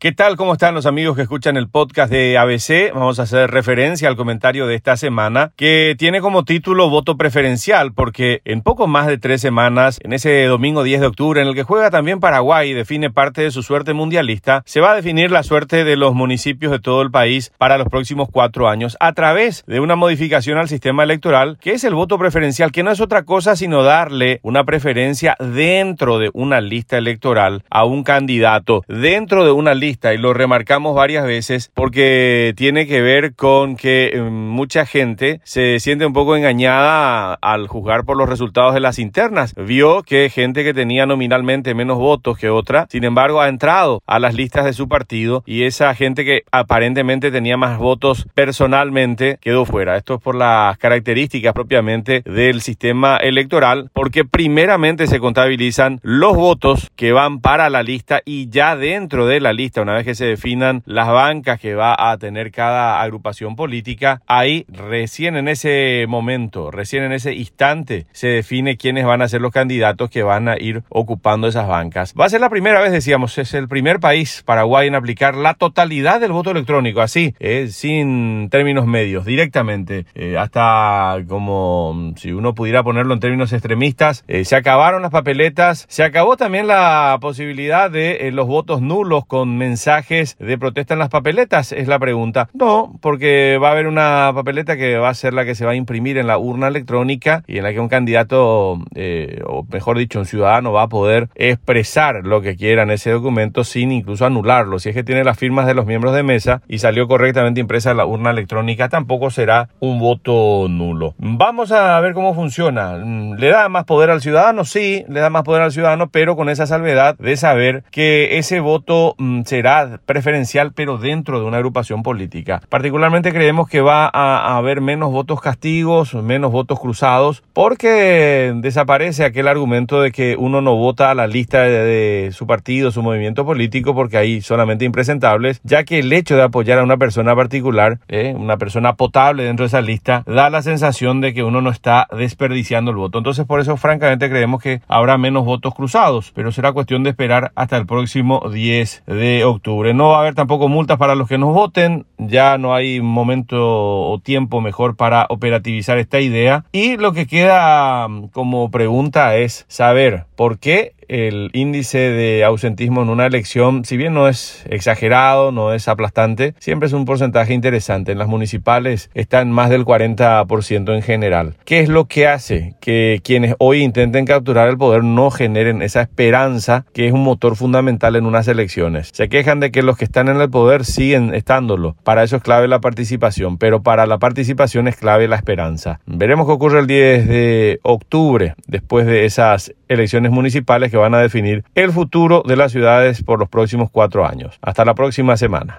¿Qué tal? ¿Cómo están los amigos que escuchan el podcast de ABC? Vamos a hacer referencia al comentario de esta semana que tiene como título voto preferencial porque en poco más de tres semanas, en ese domingo 10 de octubre en el que juega también Paraguay y define parte de su suerte mundialista, se va a definir la suerte de los municipios de todo el país para los próximos cuatro años a través de una modificación al sistema electoral que es el voto preferencial, que no es otra cosa sino darle una preferencia dentro de una lista electoral a un candidato, dentro de una lista y lo remarcamos varias veces porque tiene que ver con que eh, mucha gente se siente un poco engañada al juzgar por los resultados de las internas. Vio que gente que tenía nominalmente menos votos que otra, sin embargo, ha entrado a las listas de su partido y esa gente que aparentemente tenía más votos personalmente quedó fuera. Esto es por las características propiamente del sistema electoral, porque primeramente se contabilizan los votos que van para la lista y ya dentro de la lista una vez que se definan las bancas que va a tener cada agrupación política, ahí recién en ese momento, recién en ese instante, se define quiénes van a ser los candidatos que van a ir ocupando esas bancas. Va a ser la primera vez, decíamos, es el primer país, Paraguay, en aplicar la totalidad del voto electrónico, así, eh, sin términos medios, directamente, eh, hasta como si uno pudiera ponerlo en términos extremistas, eh, se acabaron las papeletas, se acabó también la posibilidad de los votos nulos con mensajes de protesta en las papeletas? Es la pregunta. No, porque va a haber una papeleta que va a ser la que se va a imprimir en la urna electrónica y en la que un candidato, eh, o mejor dicho, un ciudadano va a poder expresar lo que quiera en ese documento sin incluso anularlo. Si es que tiene las firmas de los miembros de mesa y salió correctamente impresa en la urna electrónica, tampoco será un voto nulo. Vamos a ver cómo funciona. Mm, ¿Le da más poder al ciudadano? Sí, le da más poder al ciudadano, pero con esa salvedad de saber que ese voto mm, se será preferencial, pero dentro de una agrupación política. Particularmente creemos que va a, haber menos votos castigos, menos votos cruzados, porque desaparece aquel argumento de que uno no vota a la lista de, su partido, su movimiento político, porque hay solamente impresentables, ya que el hecho de apoyar a una persona particular, eh, una persona potable dentro de esa lista, da la sensación de que uno no está desperdiciando el voto. Entonces, por eso, francamente, creemos que habrá menos votos cruzados, pero será cuestión de esperar hasta el próximo 10 de octubre. No va a haber tampoco multas para los que nos voten, ya no hay momento o tiempo mejor para operativizar esta idea. Y lo que queda mm, como pregunta es saber por qué el índice de ausentismo en una elección, si bien no es exagerado, no es aplastante, siempre es un porcentaje interesante. En las municipales está en más del 40% en general. ¿Qué es lo que hace que quienes hoy intenten capturar el poder no generen esa esperanza que es un motor fundamental en unas elecciones? Se quejan de que los que están en el poder siguen estándolo. Para eso es clave la participación, pero para la participación es clave la esperanza. Veremos qué ocurre el 10 de octubre, después de esas elecciones municipales van a definir el futuro de las ciudades por los próximos cuatro años. Hasta la próxima semana.